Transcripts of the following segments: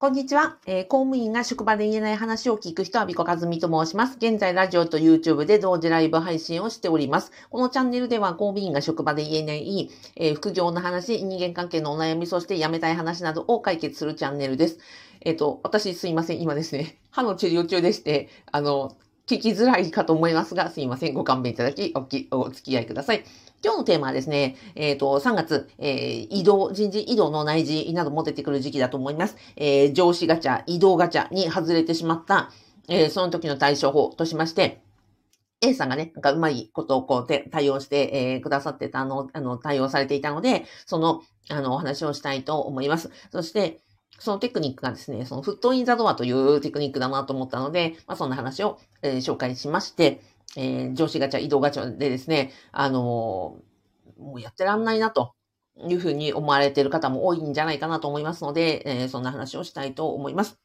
こんにちは、えー公務員が職場で言えない話を聞く人は、ビコカズミと申します。現在、ラジオと YouTube で同時ライブ配信をしております。このチャンネルでは、公務員が職場で言えない、えー副業の話、人間関係のお悩み、そして辞めたい話などを解決するチャンネルです。えっ、と、私すいません。今ですね、歯の治療中でして、あの、聞きづらいかと思いますが、すいません。ご勘弁いただき、おきお付き合いください。今日のテーマはですね、えっ、と、3月、えー移動、人事異動の内示なども出てくる時期だと思います。えー上司ガチャ、移動ガチャに外れてしまった、えーその時の対処法としまして、A さんがね、なんかうまいことをこうて対応して、えーくださってたの、あの、対応されていたので、その、あの、お話をしたいと思います。そして、そのテクニックがですね、そのフットインザドアというテクニックだなと思ったので、まあ、そんな話を、えー紹介しまして、えー上司ガチャ、移動ガチャでですね、あのーもうやってらんないなというふうに思われている方も多いんじゃないかなと思いますので、えーそんな話をしたいと思います。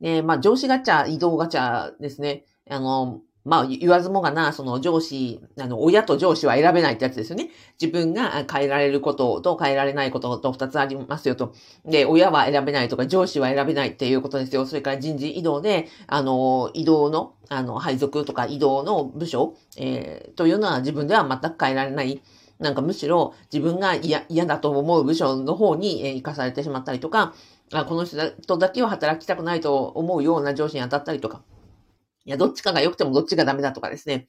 で、まあ、上司ガチャ、移動ガチャですね。あの、まあ、言わずもがな、その上司、あの、親と上司は選べないってやつですよね。自分が変えられることと変えられないことと二つありますよと。で、親は選べないとか、上司は選べないっていうことですよ。それから人事異動で、あの、移動の、あの、配属とか移動の部署、えーというのは自分では全く変えられない。なんかむしろ自分が嫌だと思う部署の方にえ生かされてしまったりとか、あこの人だけは働きたくないと思うような上司に当たったりとか、いや、どっちかが良くてもどっちがダメだとかですね。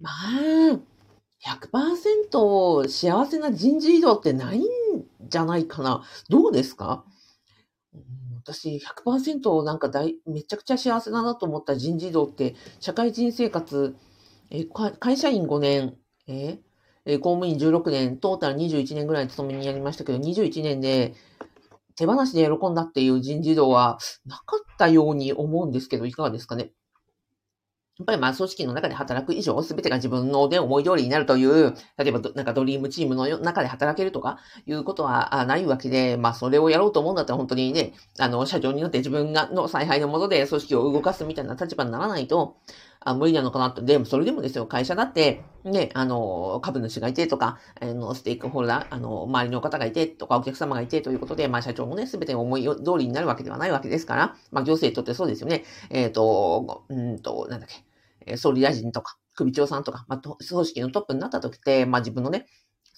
まあ、100%幸せな人事異動ってないんじゃないかな。どうですか？私、100%なんか大、めちゃくちゃ幸せだなと思った人事異動って、社会人生活、え会社員5年、え公務員16年、トータル21年ぐらい勤めにやりましたけど、21年で手放しで喜んだっていう人事異動はなかったように思うんですけど、いかがですかね？やっぱりまあ組織の中で働く以上、すべてが自分のね、思い通りになるという、例えばなんかドリームチームの中で働けるとかいうことはないわけで、まあそれをやろうと思うんだったら本当にね、あの、社長になって自分がの采配のもとで組織を動かすみたいな立場にならないと、あ無理なのかなって。でも、それでもですよ、会社だって、ね、あの、株主がいてとか、あの、ステークホルダー、あの、周りの方がいてとか、お客様がいてということで、まあ、社長もね、すべて思い通りになるわけではないわけですから、まあ、行政にとってそうですよね。えっ、と、うんと、なんだっけ、総理大臣とか、首長さんとか、まあ、組織のトップになった時って、まあ、自分のね、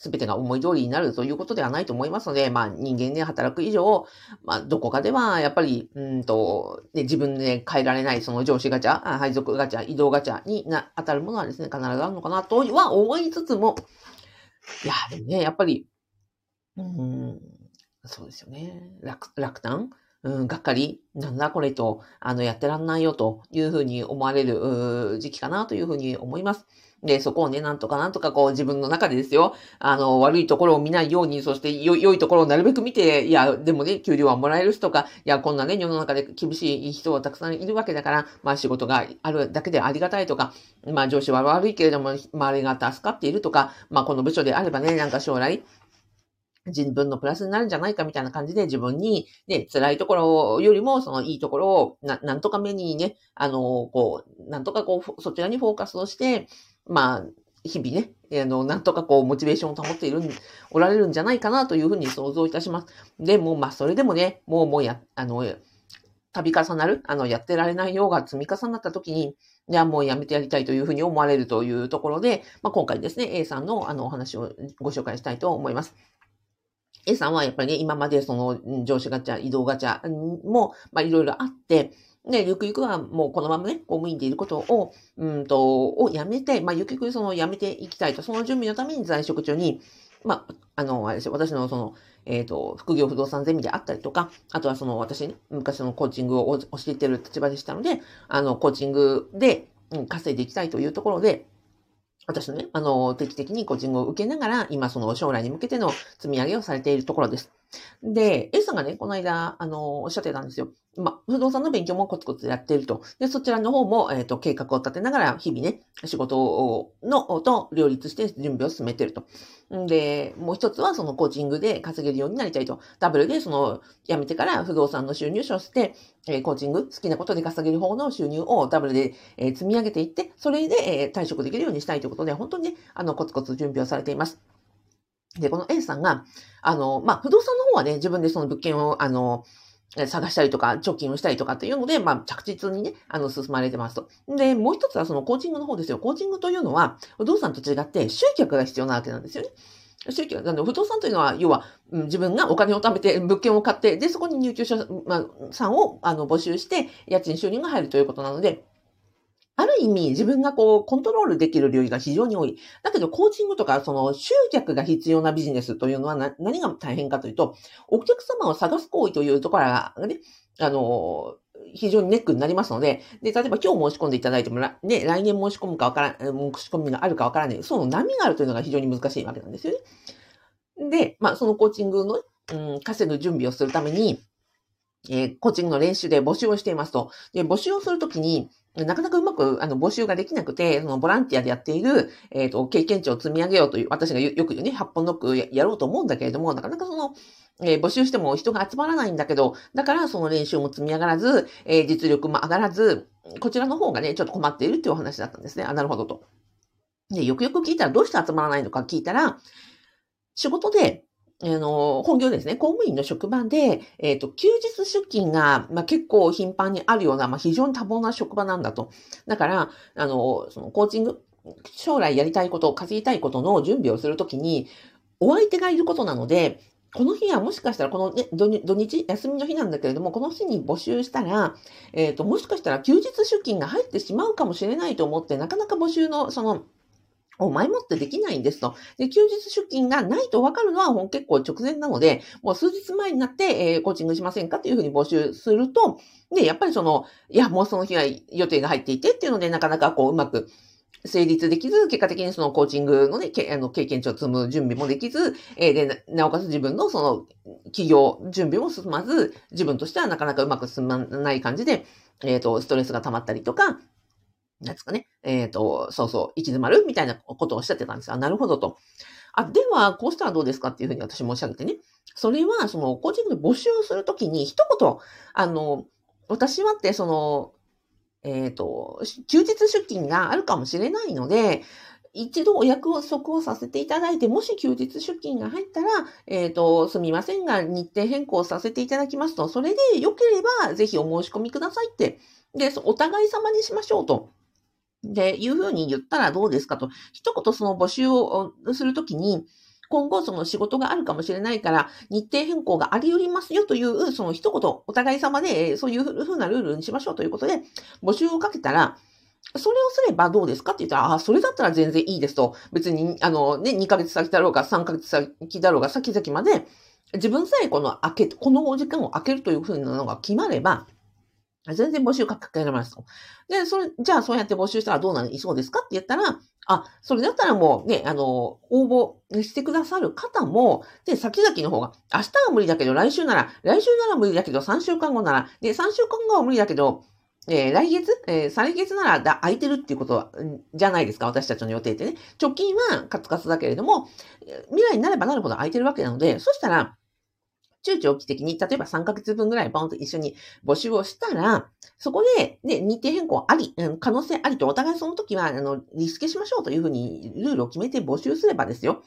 すべてが思い通りになるということではないと思いますので、まあ、人間で働く以上、まあ、どこかでは、やっぱり、うんと、ね、自分で変えられない、その上司ガチャ、配属ガチャ、移動ガチャにな当たるものはですね、必ずあるのかなとは思いつつも、いや、でもね、やっぱり、うん、そうですよね。落落胆うん、がっかりなんだこれと、あの、やってらんないよというふうに思われる時期かなというふうに思います。で、そこをね、なんとかなんとかこう自分の中でですよ、あの、悪いところを見ないように、そしてよ良いところをなるべく見て、いや、でもね、給料はもらえるしとか、いや、こんなね、世の中で厳しい人はたくさんいるわけだから、まあ仕事があるだけでありがたいとか、まあ上司は悪いけれども、周りが助かっているとか、まあこの部署であればね、なんか将来、自分のプラスになるんじゃないかみたいな感じで自分に、ね、辛いところよりも、そのいいところを、な、なんとか目にね、あの、こう、なんとかこう、そちらにフォーカスをして、まあ、日々ね、あの、なんとかこう、モチベーションを保っている、おられるんじゃないかなというふうに想像いたします。でも、まあ、それでもね、もう、もうや、あの、度重なる、あの、やってられないようが積み重なった時に、いや、もうやめてやりたいというふうに思われるというところで、まあ、今回ですね、A さんのあのお話をご紹介したいと思います。A さんはやっぱりね、今までその上司ガチャ、移動ガチャも、まあいろいろあって、で、ゆくゆくはもうこのままね、公務員でいることを、うんと、をやめて、まあゆくゆくそのやめていきたいと、その準備のために在職中に、まあ、あの、あれです、私のその、えっ、と、副業不動産ゼミであったりとか、あとはその私ね、昔のコーチングを教えてる立場でしたので、あの、コーチングで、うん稼いでいきたいというところで、私のね、あの、定期的に個人を受けながら、今その将来に向けての積み上げをされているところです。で、A さんがね、この間、あの、おっしゃってたんですよ。まあ、不動産の勉強もコツコツやっていると。で、そちらの方も、えっ、と、計画を立てながら、日々ね、仕事をの、と両立して準備を進めていると。んで、もう一つは、そのコーチングで稼げるようになりたいと。ダブルで、その、辞めてから不動産の収入をして、えーコーチング、好きなことで稼げる方の収入をダブルで、えー積み上げていって、それで、え退職できるようにしたいということで、本当にね、あの、コツコツ準備をされています。で、この A さんが、あの、まあ、不動産の方はね、自分でその物件を、あの、探したりとか、貯金をしたりとかっていうので、まあ、着実にね、あの、進まれてますと。で、もう一つはそのコーチングの方ですよ。コーチングというのは、不動産と違って集客が必要なわけなんですよね。集客、あの、不動産というのは、要は、自分がお金を貯めて、物件を買って、で、そこに入居者、さんを、あの、募集して、家賃収入が入るということなので、ある意味自分がこうコントロールできる領域が非常に多い。だけどコーチングとかその集客が必要なビジネスというのは何が大変かというと、お客様を探す行為というところがね、あの、非常にネックになりますので、で、例えば今日申し込んでいただいても、ね、来年申し込むかわからん、申し込みがあるかわからない、その波があるというのが非常に難しいわけなんですよね。で、まあ、そのコーチングの、うん、稼ぐ準備をするために、えー、コーチングの練習で募集をしていますと。で、募集をするときに、なかなかうまく、あの、募集ができなくて、そのボランティアでやっている、えっ、ー、と、経験値を積み上げようという、私がよく言うね、8本ノックやろうと思うんだけれども、なかなかその、えー、募集しても人が集まらないんだけど、だからその練習も積み上がらず、えー、実力も上がらず、こちらの方がね、ちょっと困っているっていうお話だったんですね。あ、なるほどと。で、よくよく聞いたらどうして集まらないのか聞いたら、仕事で、あの、本業ですね、公務員の職場で、えっ、ー、と、休日出勤が、まあ、結構頻繁にあるような、まあ、非常に多忙な職場なんだと。だから、あの、その、コーチング、将来やりたいこと、稼ぎたいことの準備をするときに、お相手がいることなので、この日はもしかしたら、このね、土日、休みの日なんだけれども、この日に募集したら、えっ、ー、と、もしかしたら休日出勤が入ってしまうかもしれないと思って、なかなか募集の、その、を前もってできないんですと。で、休日出勤がないと分かるのは結構直前なので、もう数日前になって、えー、コーチングしませんかというふうに募集すると、で、やっぱりその、いや、もうその日は予定が入っていてっていうので、なかなかこう、うまく、成立できず、結果的にそのコーチングのね、けあの経験値を積む準備もできず、えー、で、なおかつ自分のその企業準備も進まず、自分としてはなかなかうまく進まない感じで、えっ、ー、と、ストレスが溜まったりとか、なんですかね。えっ、ー、と、そうそう、行き詰まる？みたいなことをおっしゃってたんですよ。なるほどと。あ、では、こうしたらどうですかっていうふうに私申し上げてね。それは、その、コーチングで募集するときに、一言、あの、私はって、その、えっ、ー、と、休日出勤があるかもしれないので、一度お約束をさせていただいて、もし休日出勤が入ったら、えっ、ー、と、すみませんが、日程変更させていただきますと、それで良ければ、ぜひお申し込みくださいって、で、お互い様にしましょうと。で、いうふうに言ったらどうですかと、一言その募集をするときに、今後その仕事があるかもしれないから、日程変更があり得りますよという、その一言、お互い様で、そういうふうなルールにしましょうということで、募集をかけたら、それをすればどうですかって言ったら、ああ、それだったら全然いいですと。別に、あのね、2ヶ月先だろうが3ヶ月先だろうが先々まで、自分さえこの開け、この時間を開けるというふうなのが決まれば、全然募集かけられますと。で、それ、じゃあそうやって募集したらどうなりそうですかって言ったら、あ、それだったらもうね、あの、応募してくださる方も、で、先々の方が、明日は無理だけど、来週なら、来週なら無理だけど、3週間後なら、で、3週間後は無理だけど、えー、来月、えー、再月ならだ空いてるっていうことは、じゃないですか、私たちの予定ってね。直近はカツカツだけれども、未来になればなるほど空いてるわけなので、そしたら、中長期的に、例えば3ヶ月分ぐらいボンと一緒に募集をしたら、そこで、ね、日程変更あり、可能性ありと、お互いその時は、あの、リスケしましょうというふうにルールを決めて募集すればですよ。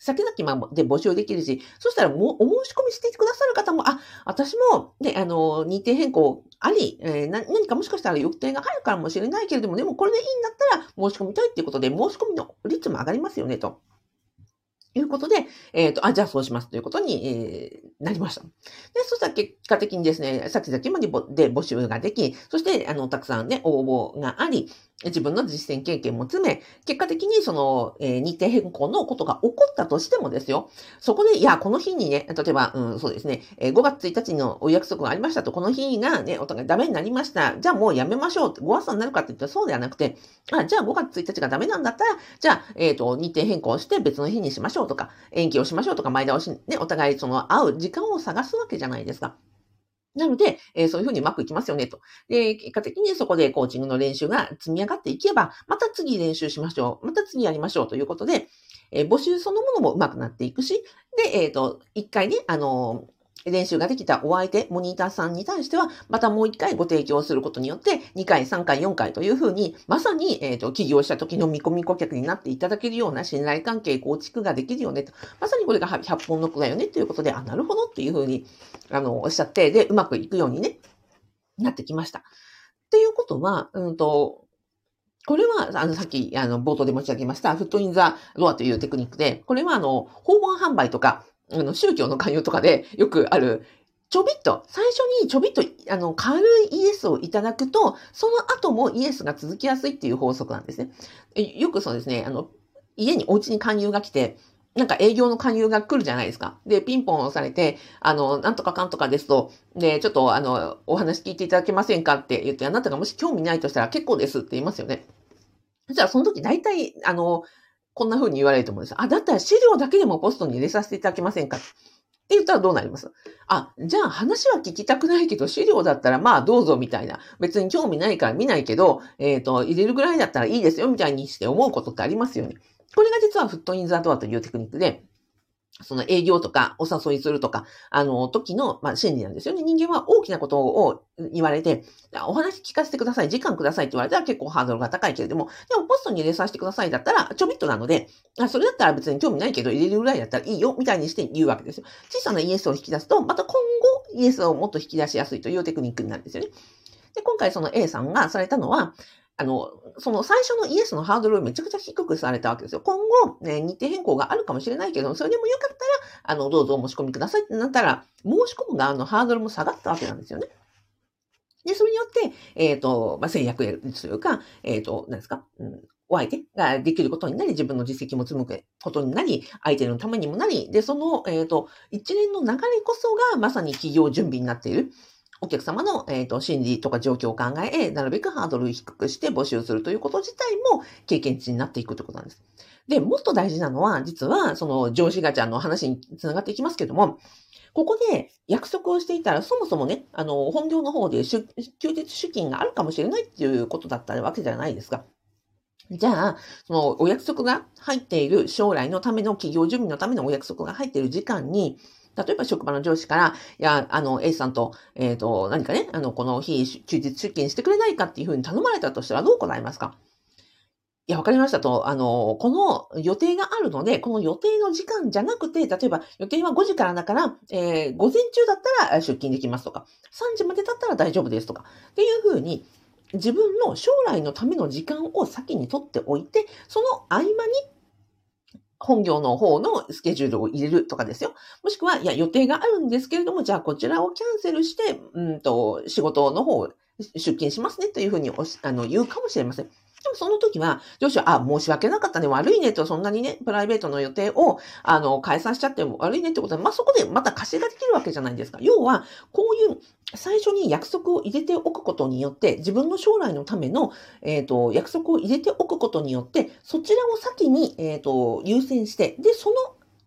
先々で募集できるし、そしたらもお申し込みしてくださる方も、あ、私も、ね、あの、日程変更あり、えー、何かもしかしたら予定があるかもしれないけれども、でもこれでいいんだったら申し込みたいっていうことで、申し込みの率も上がりますよね、と。いうことで、えっ、ー、と、あ、じゃあそうしますということに、え、なりました。で、そしたら結果的にですね、先々までで募集ができ、そして、あの、たくさんね、応募があり、自分の実践経験も詰め、結果的にその、えー、日程変更のことが起こったとしてもですよ、そこで、いや、この日にね、例えば、うん、そうですね、えー、5月1日のお約束がありましたと、この日がね、お互いダメになりました。じゃあもうやめましょうって。5月になるかって言ったらそうではなくて、あ、じゃあ5月1日がダメなんだったら、じゃあ、えっ、ー、と、日程変更して別の日にしましょうとか、延期をしましょうとか、前倒し、ね、お互いその会う時時間を探すわけじゃないですか。なので、えー、そういうふうにうまくいきますよね、と。で、結果的にそこでコーチングの練習が積み上がっていけば、また次練習しましょう。また次やりましょうということで、えー、募集そのものもうまくなっていくし、で、えっ、ー、と、一回ね、あの練習ができたお相手、モニターさんに対しては、またもう一回ご提供することによって、2回、3回、4回というふうに、まさに、えっ、ー、と、起業した時の見込み顧客になっていただけるような信頼関係構築ができるよねと。まさにこれが100本の子だよねということで、あ、なるほどっていうふうに、あの、おっしゃって、で、うまくいくようにね、なってきました。っていうことは、うんと、これは、あの、さっき、あの、冒頭で申し上げました、フットインザロアというテクニックで、これは、あの、訪問販売とか、あの、宗教の勧誘とかでよくある、ちょびっと、最初にちょびっと、あの、軽いイエスをいただくと、その後もイエスが続きやすいっていう法則なんですね。よくそうですね、あの、家にお家に勧誘が来て、なんか営業の勧誘が来るじゃないですか。で、ピンポン押されて、あの、なんとかかんとかですと、で、ちょっと、あの、お話聞いていただけませんかって言って、あなたがもし興味ないとしたら結構ですって言いますよね。じゃあ、その時大体、あの、こんな風に言われると思うんです。あ、だったら資料だけでもポストに入れさせていただけませんか？って言ったらどうなります？あ、じゃあ話は聞きたくないけど、資料だったらまあどうぞみたいな。別に興味ないから見ないけど、えっ、ー、と、入れるぐらいだったらいいですよみたいにして思うことってありますよね。これが実はフットインザドアというテクニックで、その営業とかお誘いするとか、あの、時の、まあ、心理なんですよね。人間は大きなことを言われて、お話聞かせてください、時間くださいって言われたら結構ハードルが高いけれども、でもポストに入れさせてくださいだったら、ちょびっとなので、あそれだったら別に興味ないけど入れるぐらいだったらいいよ、みたいにして言うわけですよ。小さなイエスを引き出すと、また今後イエスをもっと引き出しやすいというテクニックになるんですよね。で、今回その A さんがされたのは、あの、その最初のイエスのハードルをめちゃくちゃ低くされたわけですよ。今後、ね、日程変更があるかもしれないけど、それでもよかったら、あの、どうぞお申し込みくださいってなったら、申し込む側のハードルも下がったわけなんですよね。で、それによって、えっ、ー、と、まあ、制約というか、えっ、ー、と、何ですか、うん、お相手ができることになり、自分の実績も積むことになり、相手のためにもなり、で、その、えっ、ー、と、一連の流れこそがまさに企業準備になっている。お客様の、えーと、心理とか状況を考え、なるべくハードルを低くして募集するということ自体も経験値になっていくということなんです。で、もっと大事なのは、実は、その上司ガチャの話につながっていきますけども、ここで約束をしていたら、そもそもね、あの、本業の方で休日出勤があるかもしれないっていうことだったわけじゃないですか。じゃあ、そのお約束が入っている将来のための企業準備のためのお約束が入っている時間に、例えば職場の上司から、いや、あの、A さんと、えっ、ー、と、何かね、あの、この日、休日出勤してくれないかっていうふうに頼まれたとしたらどう答えますか？いや、わかりましたと、あの、この予定があるので、この予定の時間じゃなくて、例えば予定は5時からだから、えー、午前中だったら出勤できますとか、3時までだったら大丈夫ですとか、っていうふうに、自分の将来のための時間を先に取っておいて、その合間に本業の方のスケジュールを入れるとかですよ。もしくは、いや、予定があるんですけれども、じゃあこちらをキャンセルして、うんと、仕事の方、出勤しますねというふうにあの言うかもしれません。でもその時は、上司は、あ、申し訳なかったね、悪いねと、そんなにね、プライベートの予定を、あの、解散しちゃっても悪いねってことは、まあ、そこでまた貸しができるわけじゃないですか。要は、こういう最初に約束を入れておくことによって、自分の将来のための、えっ、ー、と、約束を入れておくことによって、そちらを先に、えっ、ー、と、優先して、で、その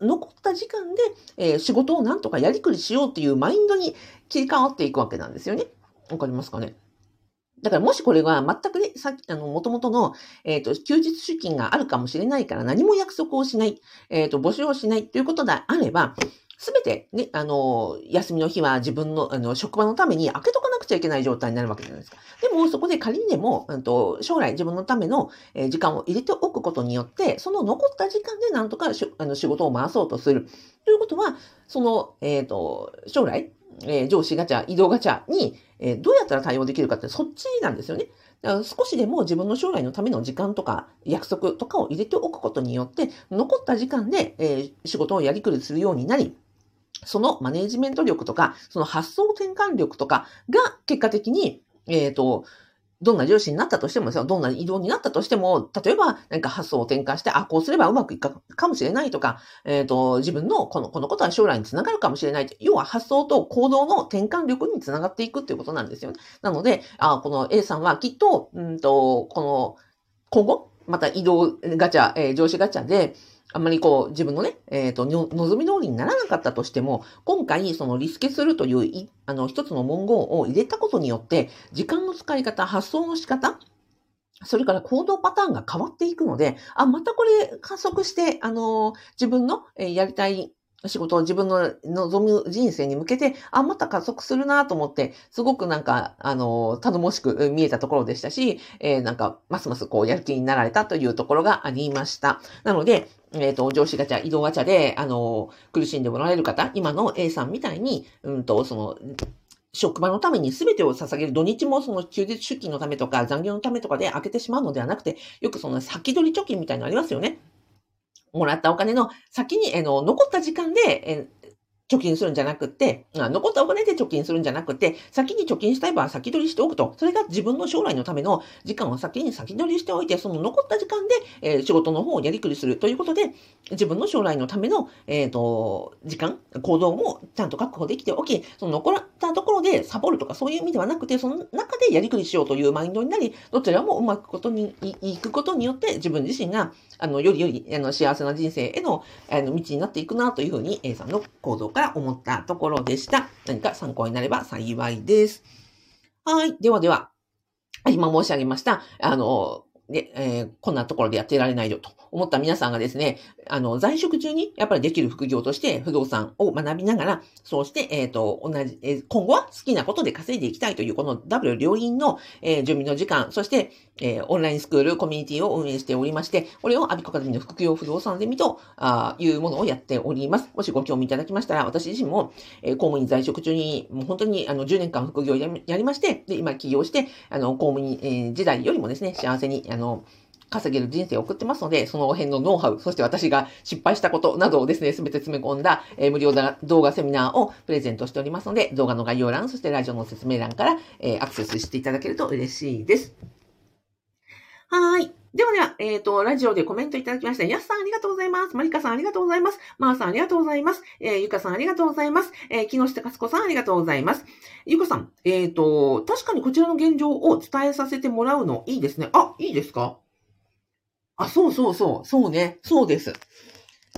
残った時間で、えー、仕事をなんとかやりくりしようっていうマインドに切り替わっていくわけなんですよね。わかりますかね？だからもしこれが全くね、さっき、あの、元々の、えっ、ー、と、休日出勤があるかもしれないから何も約束をしない、えっ、ー、と、募集をしないということであれば、すべてね、あの、休みの日は自分の、あの、職場のために開けとかなくちゃいけない状態になるわけじゃないですか。でも、そこで仮にでも、うんと、将来自分のための、時間を入れておくことによって、その残った時間でなんとかしあの仕事を回そうとする。ということは、その、えっ、ー、と、将来、えー、上司ガチャ、移動ガチャに、えー、どうやったら対応できるかってそっちなんですよね。だから少しでも自分の将来のための時間とか約束とかを入れておくことによって、残った時間で、えー、仕事をやりくりするようになり、そのマネジメント力とか、その発想転換力とかが結果的に、えっ、ー、と、どんな上司になったとしてもですよどんな移動になったとしても、例えば何か発想を転換して、あ、こうすればうまくいくかもしれないとか、えっ、ー、と、自分のこの、このことは将来につながるかもしれない。要は発想と行動の転換力につながっていくっていうことなんですよね。なので、あ、この A さんはきっと、うんと、この、今後、また移動ガチャ、えー、上司ガチャで、あんまりこう自分のね、えっ、ー、と、望み通りにならなかったとしても、今回そのリスケするというい、あの、一つの文言を入れたことによって、時間の使い方、発想の仕方、それから行動パターンが変わっていくので、あ、またこれ加速して、あの、自分のえやりたい仕事を自分の望む人生に向けて、あ、また加速するなと思って、すごくなんか、あの、頼もしく見えたところでしたし、えー、なんか、ますますこう、やる気になられたというところがありました。なので、えっ、ー、と、上司ガチャ、移動ガチャで、あの、苦しんでおられる方、今の A さんみたいに、うんと、その、職場のために全てを捧げる土日もその休日出勤のためとか残業のためとかで開けてしまうのではなくて、よくその先取り貯金みたいなのありますよね。もらったお金の先に、えの、残った時間で、え貯金するんじゃなくて、残ったお金で貯金するんじゃなくて、先に貯金したい場合は先取りしておくと。それが自分の将来のための時間を先に先取りしておいて、その残った時間で、えー、仕事の方をやりくりするということで、自分の将来のための、えっ、ー、と、時間、行動もちゃんと確保できておき、その残ったところでサボるとかそういう意味ではなくて、その中でやりくりしようというマインドになり、どちらもうまくことに、いくことによって、自分自身が、あの、よりより、あの、幸せな人生への、あの、道になっていくなというふうに、A さんの行動から思ったところでした。何か参考になれば幸いです。はい。ではでは、今申し上げました、あの、で、えー、こんなところでやってられないよと思った皆さんがですね、あの、在職中にやっぱりできる副業として不動産を学びながら、そうして、えっ、ー、と、同じ、えー、今後は好きなことで稼いでいきたいというこのダブル両輪の、えー、準備の時間、そして、えー、オンラインスクール、コミュニティを運営しておりまして、これをアビコカデミの副業不動産ゼミとあいうものをやっております。もしご興味いただきましたら、私自身も、えー、公務員在職中に、もう本当にあの10年間副業をやりまして、で、今起業して、あの、公務員、えー、時代よりもですね、幸せに、あの、稼げる人生を送ってますので、その辺のノウハウ、そして私が失敗したことなどをですね、すべて詰め込んだ、えー、無料動画セミナーをプレゼントしておりますので、動画の概要欄、そしてラジオの説明欄から、えー、アクセスしていただけると嬉しいです。はい。ではでは、えっ、ー、と、ラジオでコメントいただきました。やすさんありがとうございます。まりかさんありがとうございます。まーさんありがとうございます。えー、ゆかさんありがとうございます。えー、木下かすこさんありがとうございます。ゆかさん、えっ、ー、と、確かにこちらの現状を伝えさせてもらうのいいですね。あ、いいですか？あ、そうそうそう、そうね、そうです。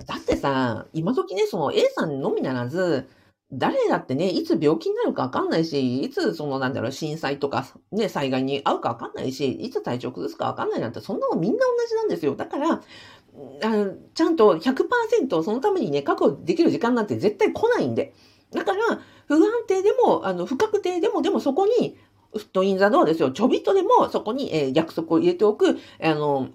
だってさ、今時ね、その A さんのみならず、誰だってね、いつ病気になるかわかんないし、いつそのなんだろう、震災とかね、災害に遭うかわかんないし、いつ体調崩すかわかんないなんて、そんなのみんな同じなんですよ。だから、あのちゃんと100%そのためにね、確保できる時間なんて絶対来ないんで。だから、不安定でも、あの、不確定でも、でもそこに、フットインザドアですよ。ちょびっとでもそこに、えー、約束を入れておく、あの、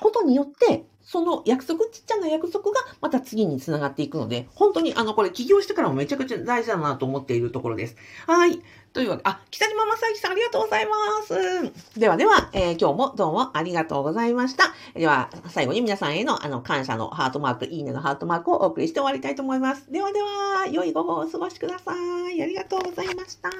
ことによって、その約束、ちっちゃな約束がまた次につながっていくので、本当にあの、これ起業してからもめちゃくちゃ大事だなと思っているところです。はい。というわけで、あ、北島正幸さんありがとうございます。ではでは、えー、今日もどうもありがとうございました。では、最後に皆さんへのあの、感謝のハートマーク、いいねのハートマークをお送りして終わりたいと思います。ではでは、良い午後をお過ごしください。ありがとうございました。